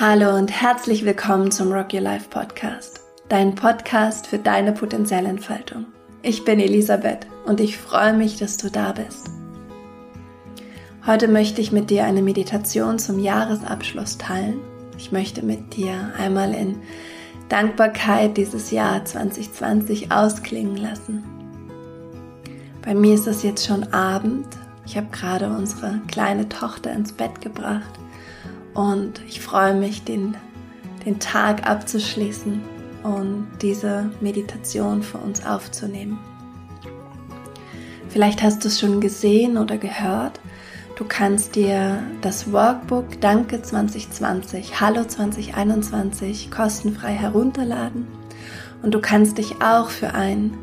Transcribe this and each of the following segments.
Hallo und herzlich willkommen zum Rock Your Life Podcast, dein Podcast für deine Potenzialentfaltung. Ich bin Elisabeth und ich freue mich, dass du da bist. Heute möchte ich mit dir eine Meditation zum Jahresabschluss teilen. Ich möchte mit dir einmal in Dankbarkeit dieses Jahr 2020 ausklingen lassen. Bei mir ist es jetzt schon Abend. Ich habe gerade unsere kleine Tochter ins Bett gebracht und ich freue mich, den, den Tag abzuschließen und diese Meditation für uns aufzunehmen. Vielleicht hast du es schon gesehen oder gehört. Du kannst dir das Workbook Danke 2020, Hallo 2021 kostenfrei herunterladen und du kannst dich auch für ein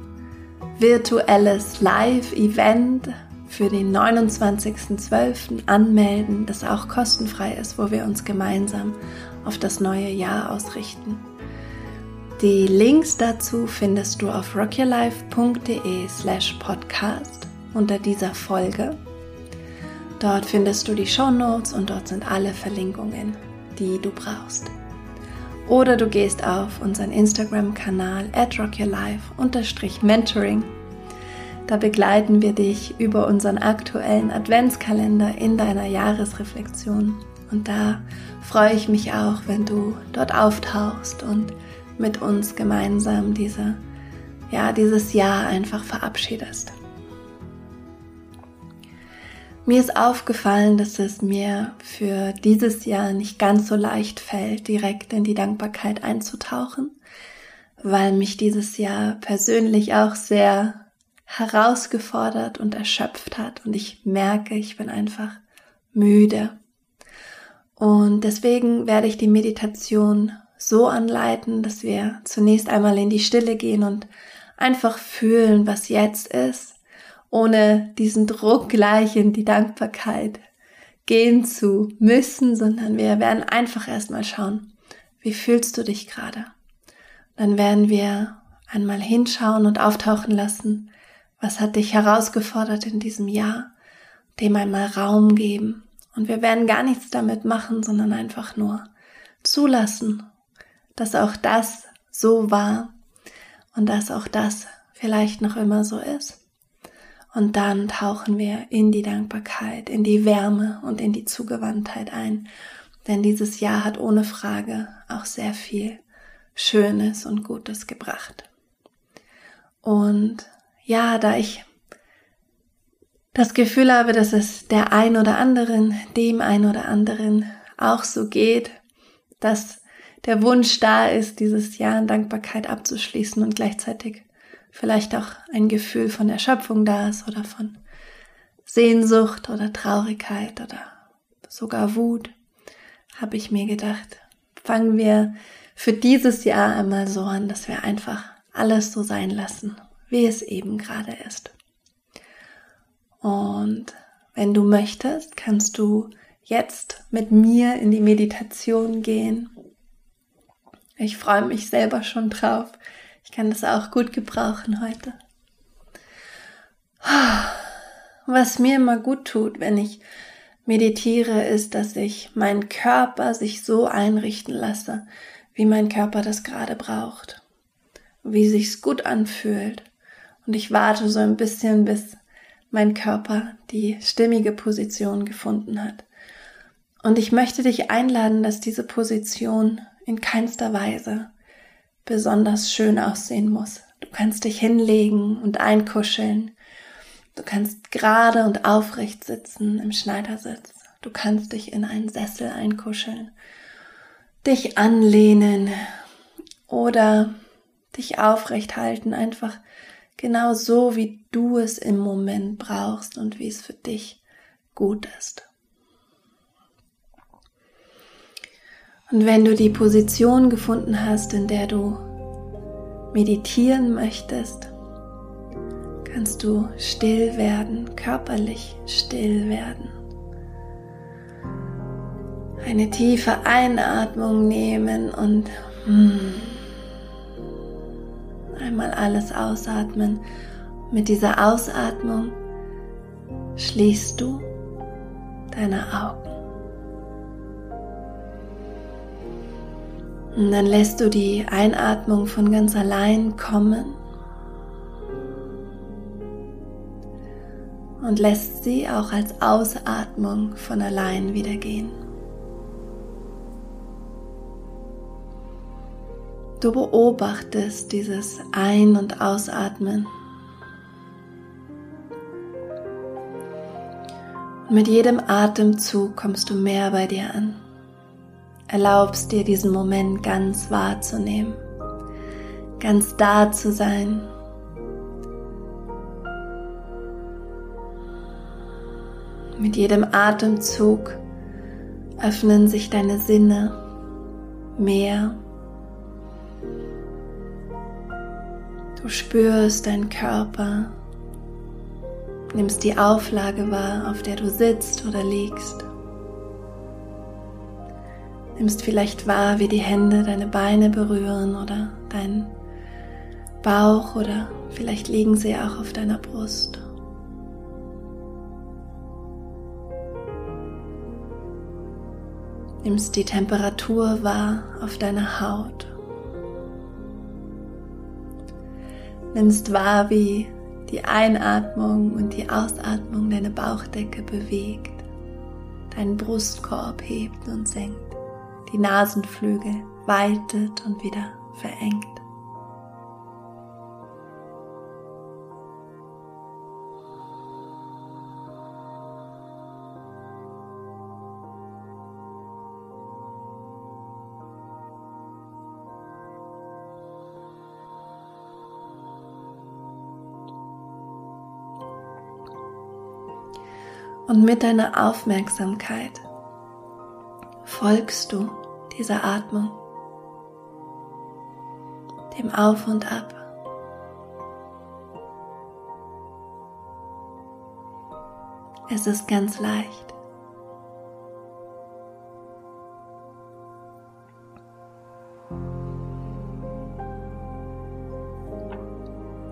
virtuelles Live-Event für den 29.12. anmelden, das auch kostenfrei ist, wo wir uns gemeinsam auf das neue Jahr ausrichten. Die Links dazu findest du auf rockyourlife.de slash podcast unter dieser Folge. Dort findest du die Show Notes und dort sind alle Verlinkungen, die du brauchst. Oder du gehst auf unseren Instagram-Kanal at rockyourlife-mentoring da begleiten wir dich über unseren aktuellen Adventskalender in deiner Jahresreflexion. Und da freue ich mich auch, wenn du dort auftauchst und mit uns gemeinsam diese, ja, dieses Jahr einfach verabschiedest. Mir ist aufgefallen, dass es mir für dieses Jahr nicht ganz so leicht fällt, direkt in die Dankbarkeit einzutauchen, weil mich dieses Jahr persönlich auch sehr herausgefordert und erschöpft hat und ich merke, ich bin einfach müde. Und deswegen werde ich die Meditation so anleiten, dass wir zunächst einmal in die Stille gehen und einfach fühlen, was jetzt ist, ohne diesen Druck gleich in die Dankbarkeit gehen zu müssen, sondern wir werden einfach erstmal schauen, wie fühlst du dich gerade? Dann werden wir einmal hinschauen und auftauchen lassen, was hat dich herausgefordert in diesem Jahr? Dem einmal Raum geben. Und wir werden gar nichts damit machen, sondern einfach nur zulassen, dass auch das so war und dass auch das vielleicht noch immer so ist. Und dann tauchen wir in die Dankbarkeit, in die Wärme und in die Zugewandtheit ein. Denn dieses Jahr hat ohne Frage auch sehr viel Schönes und Gutes gebracht. Und ja, da ich das Gefühl habe, dass es der ein oder anderen, dem ein oder anderen auch so geht, dass der Wunsch da ist, dieses Jahr in Dankbarkeit abzuschließen und gleichzeitig vielleicht auch ein Gefühl von Erschöpfung da ist oder von Sehnsucht oder Traurigkeit oder sogar Wut, habe ich mir gedacht, fangen wir für dieses Jahr einmal so an, dass wir einfach alles so sein lassen wie es eben gerade ist. Und wenn du möchtest, kannst du jetzt mit mir in die Meditation gehen. Ich freue mich selber schon drauf. Ich kann das auch gut gebrauchen heute. Was mir immer gut tut, wenn ich meditiere, ist, dass ich meinen Körper sich so einrichten lasse, wie mein Körper das gerade braucht, wie sich's gut anfühlt und ich warte so ein bisschen, bis mein Körper die stimmige Position gefunden hat. Und ich möchte dich einladen, dass diese Position in keinster Weise besonders schön aussehen muss. Du kannst dich hinlegen und einkuscheln. Du kannst gerade und aufrecht sitzen im Schneidersitz. Du kannst dich in einen Sessel einkuscheln, dich anlehnen oder dich aufrecht halten, einfach Genau so, wie du es im Moment brauchst und wie es für dich gut ist. Und wenn du die Position gefunden hast, in der du meditieren möchtest, kannst du still werden, körperlich still werden. Eine tiefe Einatmung nehmen und mm, einmal alles ausatmen. Mit dieser Ausatmung schließt du deine Augen. Und dann lässt du die Einatmung von ganz allein kommen und lässt sie auch als Ausatmung von allein wieder gehen. Du beobachtest dieses Ein- und Ausatmen. Mit jedem Atemzug kommst du mehr bei dir an erlaubst dir diesen Moment ganz wahrzunehmen, ganz da zu sein. Mit jedem Atemzug öffnen sich deine Sinne mehr. Du spürst deinen Körper, nimmst die Auflage wahr, auf der du sitzt oder liegst. Nimmst vielleicht wahr, wie die Hände deine Beine berühren oder deinen Bauch oder vielleicht liegen sie auch auf deiner Brust. Nimmst die Temperatur wahr auf deiner Haut. Nimmst wahr, wie die Einatmung und die Ausatmung deine Bauchdecke bewegt, deinen Brustkorb hebt und senkt die Nasenflügel weitet und wieder verengt. Und mit deiner Aufmerksamkeit folgst du dieser Atmung, dem Auf und Ab. Es ist ganz leicht.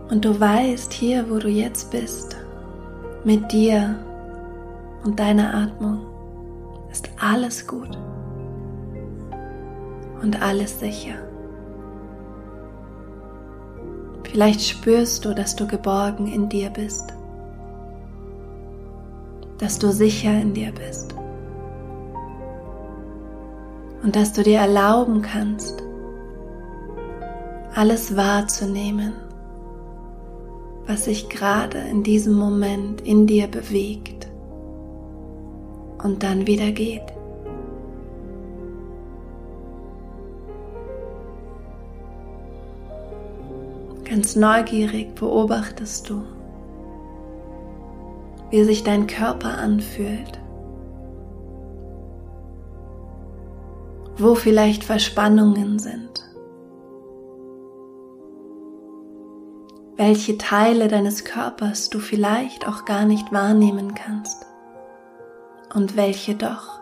Und du weißt hier, wo du jetzt bist, mit dir und deiner Atmung, ist alles gut und alles sicher. Vielleicht spürst du, dass du geborgen in dir bist, dass du sicher in dir bist und dass du dir erlauben kannst, alles wahrzunehmen, was sich gerade in diesem Moment in dir bewegt und dann wieder geht. Ganz neugierig beobachtest du, wie sich dein Körper anfühlt, wo vielleicht Verspannungen sind, welche Teile deines Körpers du vielleicht auch gar nicht wahrnehmen kannst und welche doch.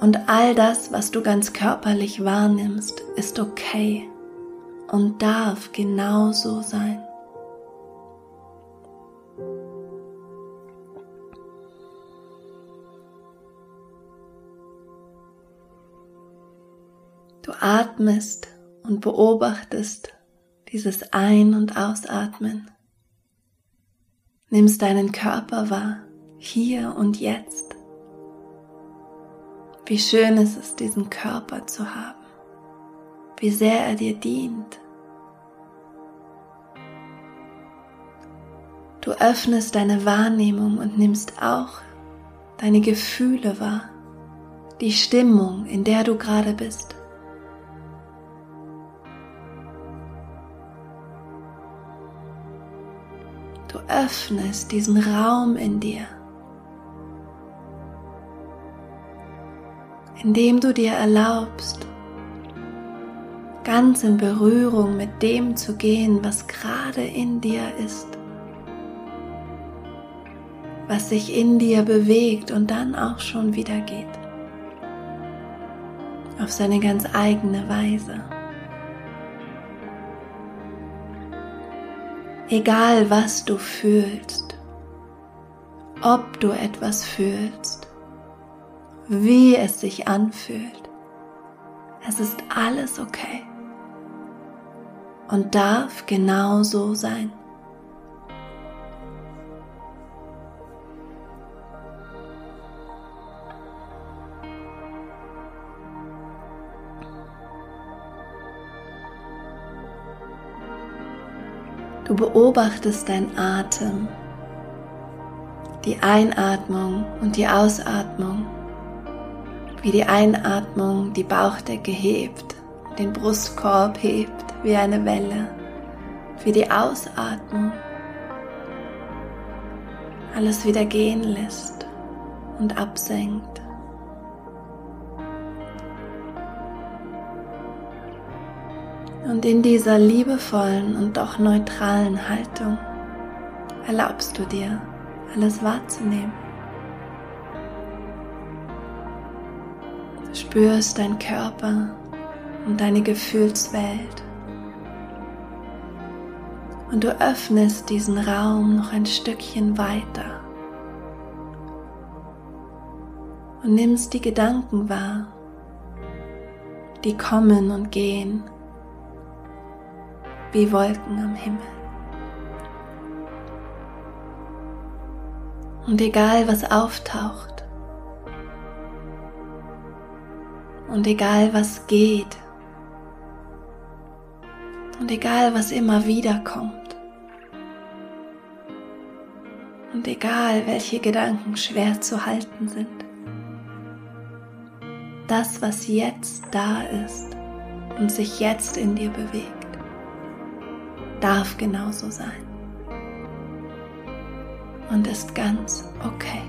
Und all das, was du ganz körperlich wahrnimmst, ist okay und darf genauso sein. Du atmest und beobachtest dieses Ein- und Ausatmen. Nimmst deinen Körper wahr, hier und jetzt. Wie schön ist es, diesen Körper zu haben wie sehr er dir dient. Du öffnest deine Wahrnehmung und nimmst auch deine Gefühle wahr, die Stimmung, in der du gerade bist. Öffnest diesen Raum in dir, indem du dir erlaubst, ganz in Berührung mit dem zu gehen, was gerade in dir ist, was sich in dir bewegt und dann auch schon wieder geht, auf seine ganz eigene Weise. Egal was du fühlst, ob du etwas fühlst, wie es sich anfühlt, Es ist alles okay. Und darf genau so sein. Du beobachtest dein Atem, die Einatmung und die Ausatmung, wie die Einatmung die Bauchdecke hebt, den Brustkorb hebt wie eine Welle, wie die Ausatmung alles wieder gehen lässt und absenkt. Und in dieser liebevollen und doch neutralen Haltung erlaubst du dir, alles wahrzunehmen. Du spürst dein Körper und deine Gefühlswelt. Und du öffnest diesen Raum noch ein Stückchen weiter und nimmst die Gedanken wahr, die kommen und gehen wie Wolken am Himmel. Und egal was auftaucht und egal was geht und egal was immer wieder kommt und egal welche Gedanken schwer zu halten sind, das, was jetzt da ist und sich jetzt in dir bewegt, darf genauso sein und ist ganz okay.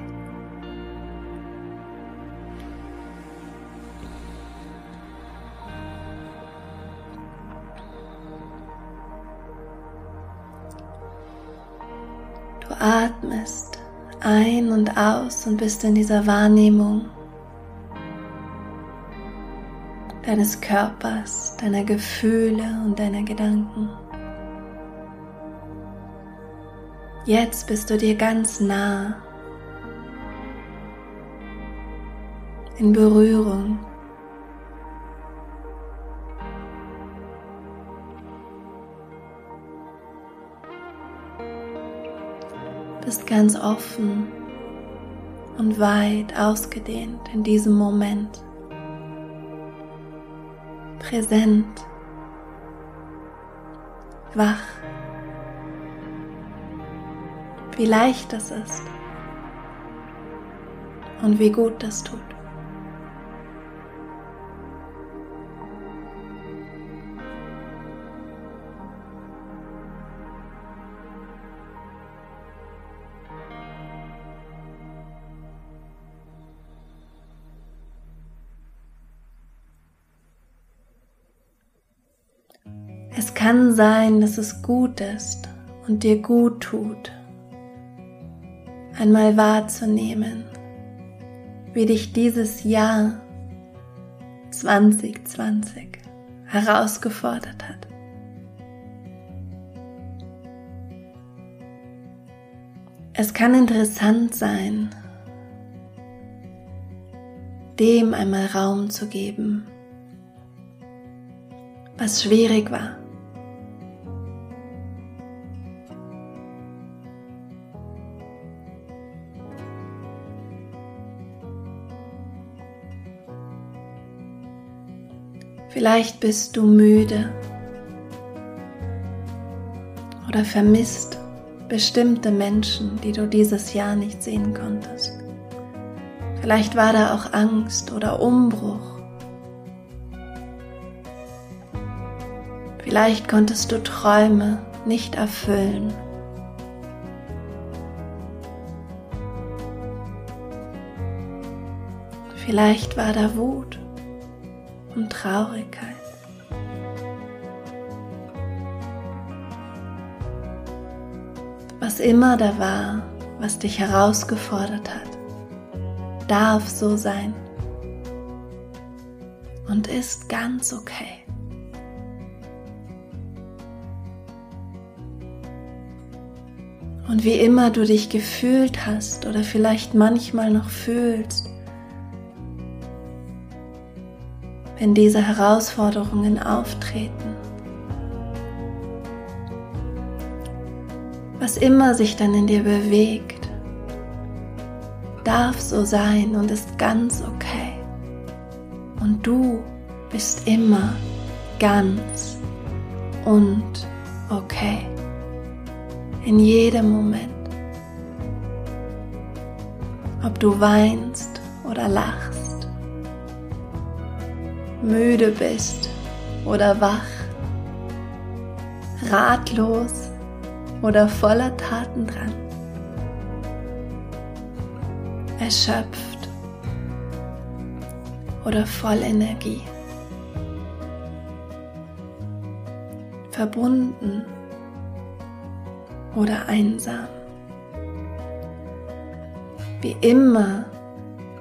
Du atmest ein und aus und bist in dieser Wahrnehmung deines Körpers, deiner Gefühle und deiner Gedanken. Jetzt bist du dir ganz nah in Berührung. Bist ganz offen und weit ausgedehnt in diesem Moment. Präsent, wach wie leicht das ist und wie gut das tut. Es kann sein, dass es gut ist und dir gut tut, einmal wahrzunehmen, wie dich dieses Jahr 2020 herausgefordert hat. Es kann interessant sein, dem einmal Raum zu geben, was schwierig war. Vielleicht bist du müde oder vermisst bestimmte Menschen, die du dieses Jahr nicht sehen konntest. Vielleicht war da auch Angst oder Umbruch. Vielleicht konntest du Träume nicht erfüllen. Vielleicht war da Wut und Traurigkeit. Was immer da war, was dich herausgefordert hat, darf so sein und ist ganz okay. Und wie immer du dich gefühlt hast oder vielleicht manchmal noch fühlst, wenn diese Herausforderungen auftreten. Was immer sich dann in dir bewegt, darf so sein und ist ganz okay. Und du bist immer ganz und okay. In jedem Moment. Ob du weinst oder lachst, müde bist oder wach, ratlos oder voller Taten dran, erschöpft oder voll Energie. verbunden oder einsam. Wie immer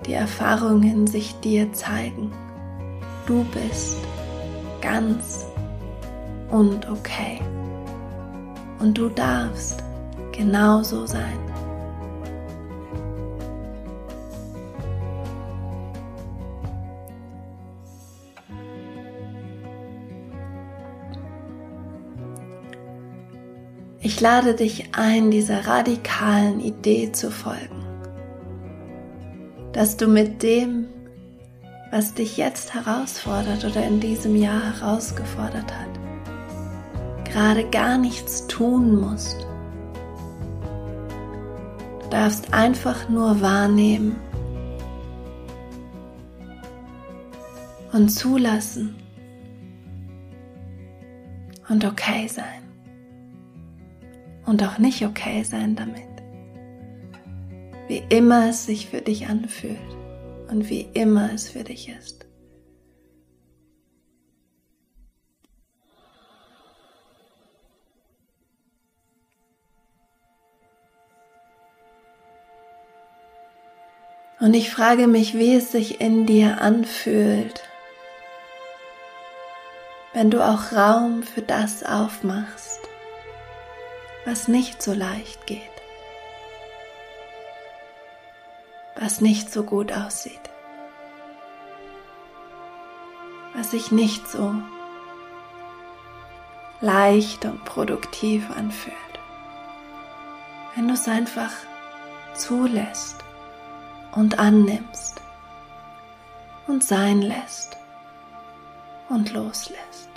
die Erfahrungen sich dir zeigen, du bist ganz und okay. Und du darfst genauso sein. Ich lade dich ein, dieser radikalen Idee zu folgen, dass du mit dem, was dich jetzt herausfordert oder in diesem Jahr herausgefordert hat, gerade gar nichts tun musst. Du darfst einfach nur wahrnehmen und zulassen und okay sein und auch nicht okay sein damit. Wie immer es sich für dich anfühlt und wie immer es für dich ist. Und ich frage mich, wie es sich in dir anfühlt, wenn du auch Raum für das aufmachst, was nicht so leicht geht, was nicht so gut aussieht, was sich nicht so leicht und produktiv anfühlt. Wenn du es einfach zulässt und annimmst und sein lässt und loslässt.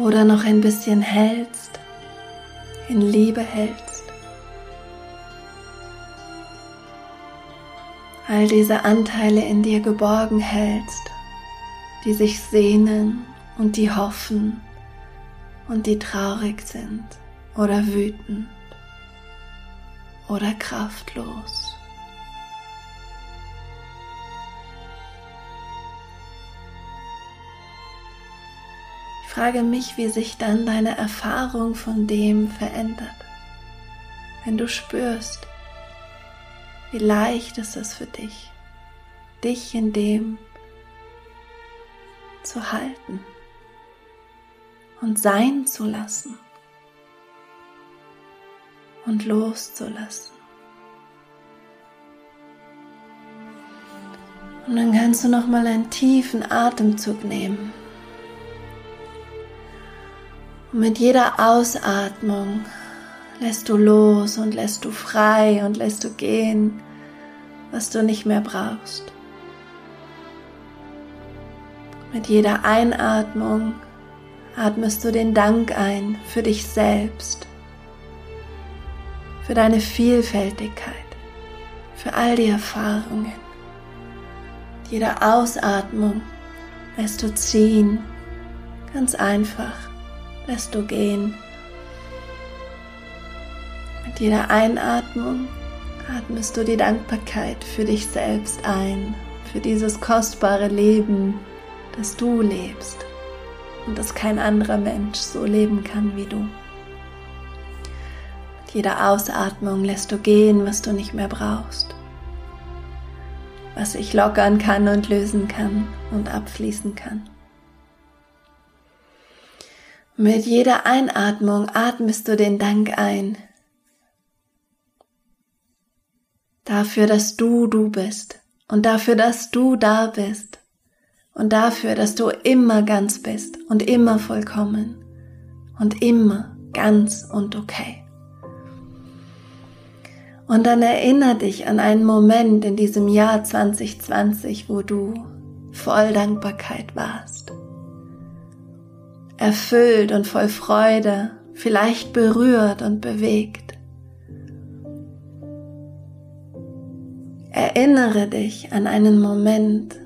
Oder noch ein bisschen hältst, in Liebe hältst. All diese Anteile in dir geborgen hältst, die sich sehnen und die hoffen und die traurig sind oder wütend oder kraftlos. Frage mich, wie sich dann deine Erfahrung von dem verändert. Wenn du spürst, wie leicht ist es für dich, dich in dem zu halten und sein zu lassen und loszulassen. Und dann kannst du noch mal einen tiefen Atemzug nehmen. Und mit jeder Ausatmung lässt du los und lässt du frei und lässt du gehen, was du nicht mehr brauchst. Mit jeder Einatmung atmest du den Dank ein für dich selbst, für deine Vielfältigkeit, für all die Erfahrungen. Mit jeder Ausatmung lässt du ziehen, ganz einfach lässt du gehen. Mit jeder Einatmung atmest du die Dankbarkeit für dich selbst ein, für dieses kostbare Leben, das du lebst und das kein anderer Mensch so leben kann wie du. Mit jeder Ausatmung lässt du gehen, was du nicht mehr brauchst, was sich lockern kann und lösen kann und abfließen kann. Mit jeder Einatmung atmest du den Dank ein. Dafür, dass du du bist und dafür, dass du da bist und dafür, dass du immer ganz bist und immer vollkommen und immer ganz und okay. Und dann erinnere dich an einen Moment in diesem Jahr 2020, wo du voll Dankbarkeit warst. Erfüllt und voll Freude, vielleicht berührt und bewegt. Erinnere dich an einen Moment,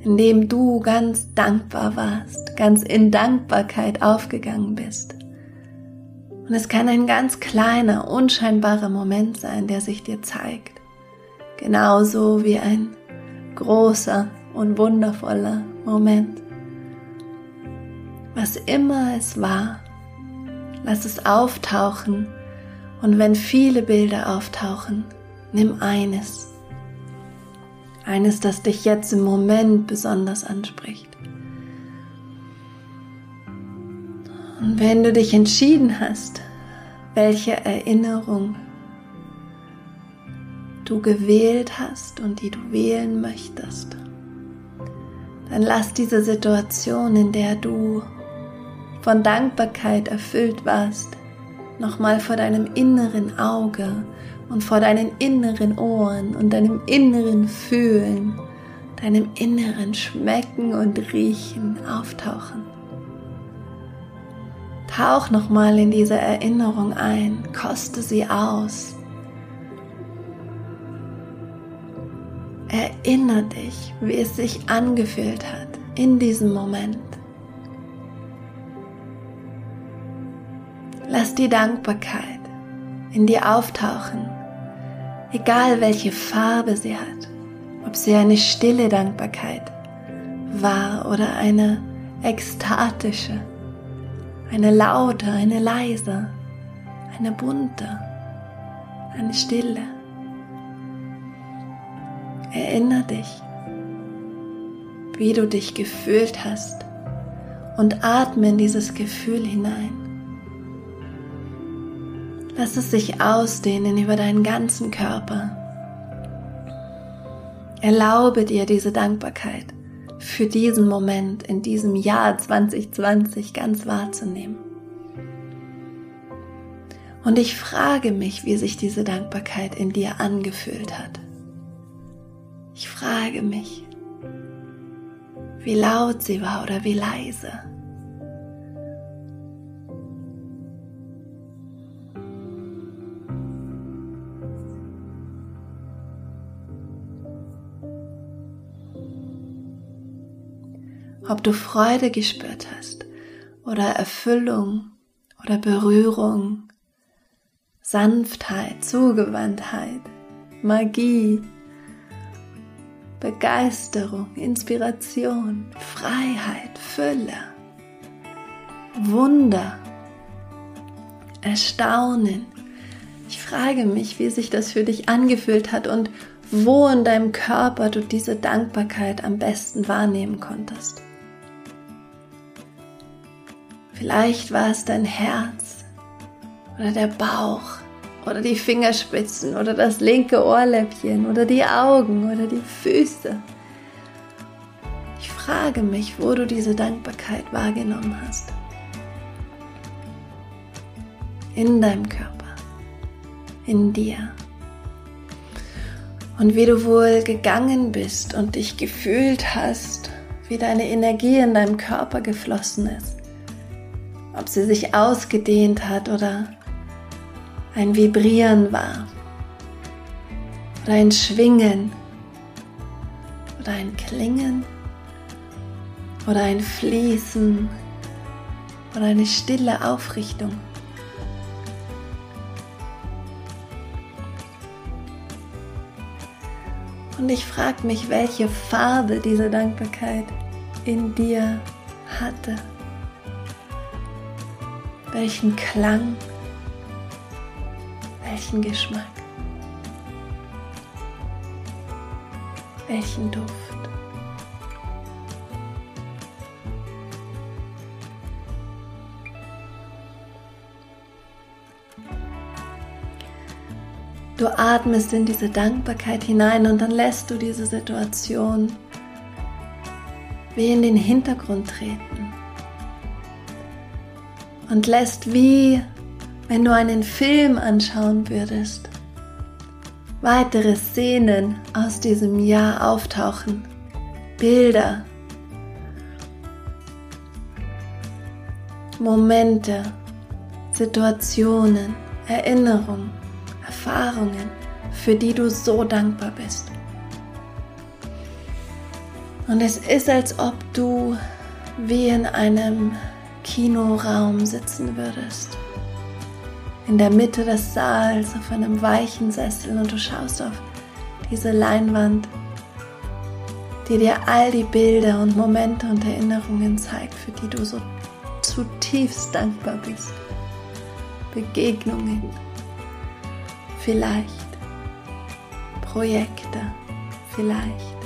in dem du ganz dankbar warst, ganz in Dankbarkeit aufgegangen bist. Und es kann ein ganz kleiner, unscheinbarer Moment sein, der sich dir zeigt. Genauso wie ein großer und wundervoller Moment. Was immer es war, lass es auftauchen und wenn viele Bilder auftauchen, nimm eines eines, das dich jetzt im Moment besonders anspricht. Und wenn du dich entschieden hast, welche Erinnerung du gewählt hast und die du wählen möchtest, dann lass diese Situation, in der du von Dankbarkeit erfüllt warst, nochmal vor deinem inneren Auge und vor deinen inneren Ohren und deinem inneren Fühlen, deinem inneren Schmecken und Riechen auftauchen. Tauch nochmal in diese Erinnerung ein, koste sie aus. Erinnere dich, wie es sich angefühlt hat in diesem Moment. Lass die Dankbarkeit in dir auftauchen, egal welche Farbe sie hat, ob sie eine stille Dankbarkeit war oder eine ekstatische, eine laute, eine leise, eine bunte, eine stille. Erinner dich, wie du dich gefühlt hast und atme in dieses Gefühl hinein. Lass es sich ausdehnen über deinen ganzen Körper. Erlaube dir diese Dankbarkeit für diesen Moment in diesem Jahr 2020 ganz wahrzunehmen. Und ich frage mich, wie sich diese Dankbarkeit in dir angefühlt hat. Ich frage mich, wie laut sie war oder wie leise. Ob du Freude gespürt hast oder Erfüllung oder Berührung, Sanftheit, Zugewandtheit, Magie, Begeisterung, Inspiration, Freiheit, Fülle, Wunder, Erstaunen. Ich frage mich, wie sich das für dich angefühlt hat und wo in deinem Körper du diese Dankbarkeit am besten wahrnehmen konntest. Vielleicht war es dein Herz oder der Bauch oder die Fingerspitzen oder das linke Ohrläppchen oder die Augen oder die Füße. Ich frage mich, wo du diese Dankbarkeit wahrgenommen hast. In deinem Körper, in dir. Und wie du wohl gegangen bist und dich gefühlt hast, wie deine Energie in deinem Körper geflossen ist ob sie sich ausgedehnt hat oder ein Vibrieren war. Oder ein Schwingen. Oder ein Klingen. Oder ein Fließen. Oder eine stille Aufrichtung. Und ich frage mich, welche Farbe diese Dankbarkeit in dir hatte welchen Klang, welchen Geschmack, welchen Duft. Du atmest in diese Dankbarkeit hinein und dann lässt du diese Situation wie in den Hintergrund treten und lässt wie, wenn du einen Film anschauen würdest, weitere Szenen aus diesem Jahr auftauchen, Bilder, Momente, Situationen, Erinnerungen, Erfahrungen, für die du so dankbar bist. Und es ist, als ob du wie in einem Kinoraum sitzen würdest. In der Mitte des Saals auf einem weichen Sessel und du schaust auf diese Leinwand, die dir all die Bilder und Momente und Erinnerungen zeigt, für die du so zutiefst dankbar bist. Begegnungen, vielleicht Projekte, vielleicht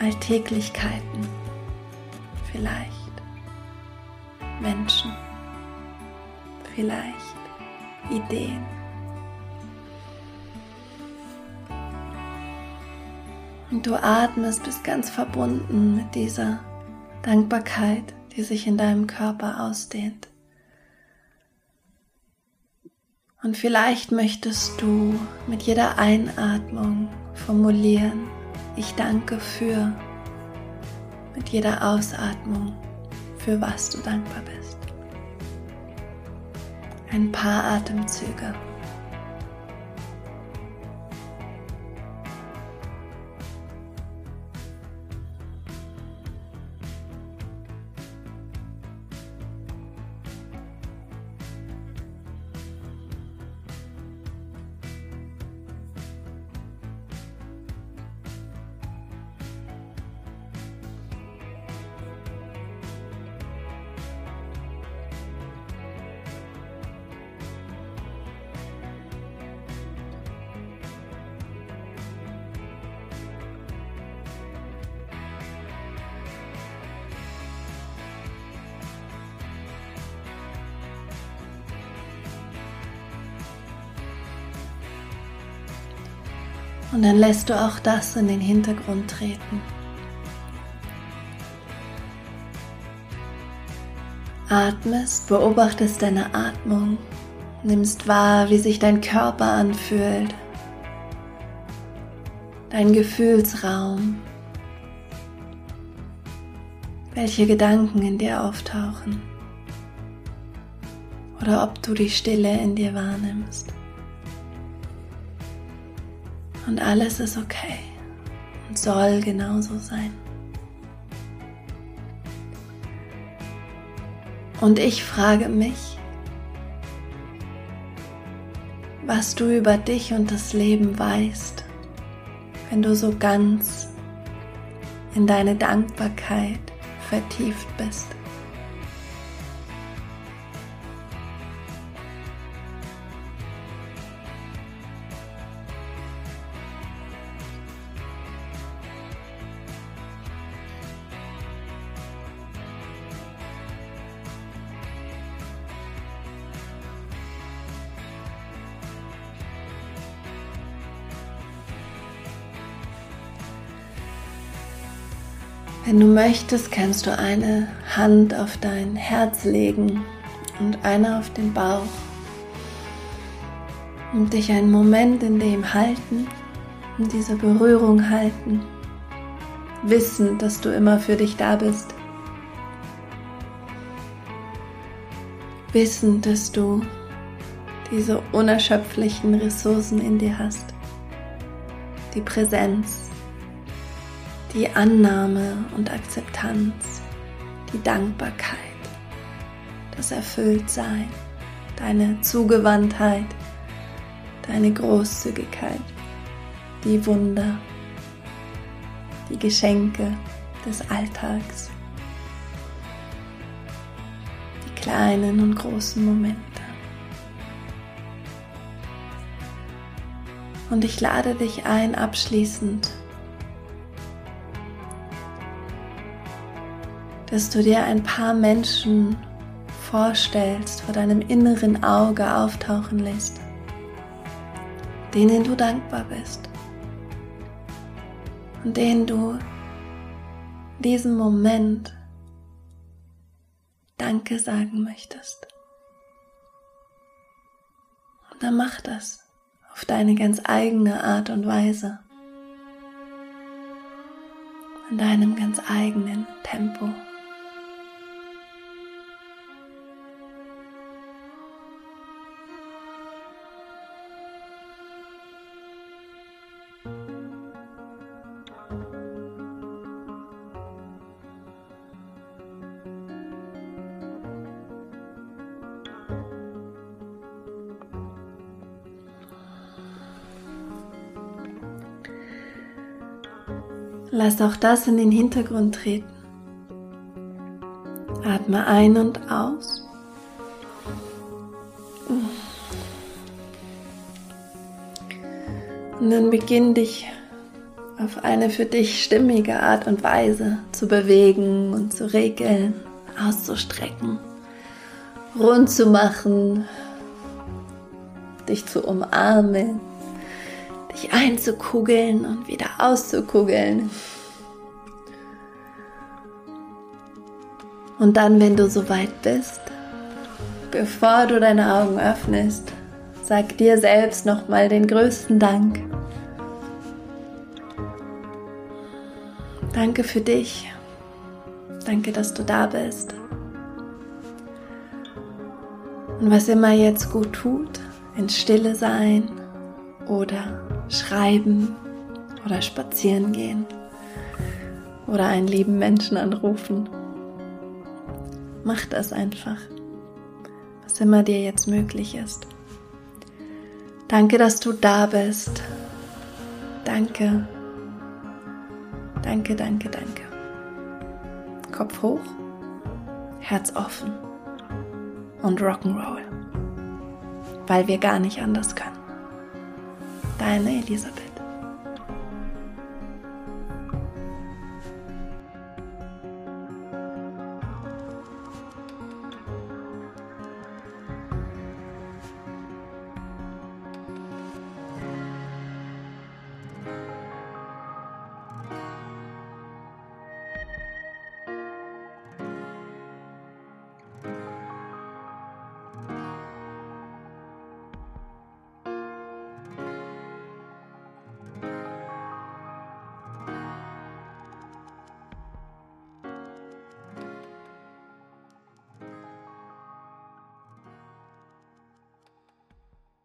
Alltäglichkeiten, vielleicht Menschen, vielleicht Ideen. Und du atmest, bist ganz verbunden mit dieser Dankbarkeit, die sich in deinem Körper ausdehnt. Und vielleicht möchtest du mit jeder Einatmung formulieren, ich danke für, mit jeder Ausatmung, für was du dankbar bist. Ein paar Atemzüge. Und dann lässt du auch das in den Hintergrund treten. Atmest, beobachtest deine Atmung, nimmst wahr, wie sich dein Körper anfühlt, dein Gefühlsraum, welche Gedanken in dir auftauchen oder ob du die Stille in dir wahrnimmst. Und alles ist okay und soll genauso sein. Und ich frage mich, was du über dich und das Leben weißt, wenn du so ganz in deine Dankbarkeit vertieft bist. Wenn du möchtest, kannst du eine Hand auf dein Herz legen und eine auf den Bauch und dich einen Moment in dem halten, in dieser Berührung halten, wissen, dass du immer für dich da bist, wissen, dass du diese unerschöpflichen Ressourcen in dir hast, die Präsenz, die Annahme und Akzeptanz, die Dankbarkeit, das Erfülltsein, deine Zugewandtheit, deine Großzügigkeit, die Wunder, die Geschenke des Alltags, die kleinen und großen Momente. Und ich lade dich ein, abschließend dass du dir ein paar Menschen vorstellst, vor deinem inneren Auge auftauchen lässt, denen du dankbar bist und denen du diesen Moment Danke sagen möchtest. Und dann mach das auf deine ganz eigene Art und Weise, in deinem ganz eigenen Tempo. Lass auch das in den Hintergrund treten. Atme ein und aus. Und dann beginn dich auf eine für dich stimmige Art und Weise zu bewegen und zu regeln, auszustrecken, rund zu machen, dich zu umarmen dich einzukugeln und wieder auszukugeln. Und dann, wenn du soweit bist, bevor du deine Augen öffnest, sag dir selbst nochmal den größten Dank. Danke für dich. Danke, dass du da bist. Und was immer jetzt gut tut, in Stille sein oder schreiben oder spazieren gehen oder einen lieben Menschen anrufen. Mach das einfach, was immer dir jetzt möglich ist. Danke, dass du da bist. Danke. Danke, danke, danke. Kopf hoch, Herz offen und Rock'n'Roll, weil wir gar nicht anders können. Deine Elisabeth.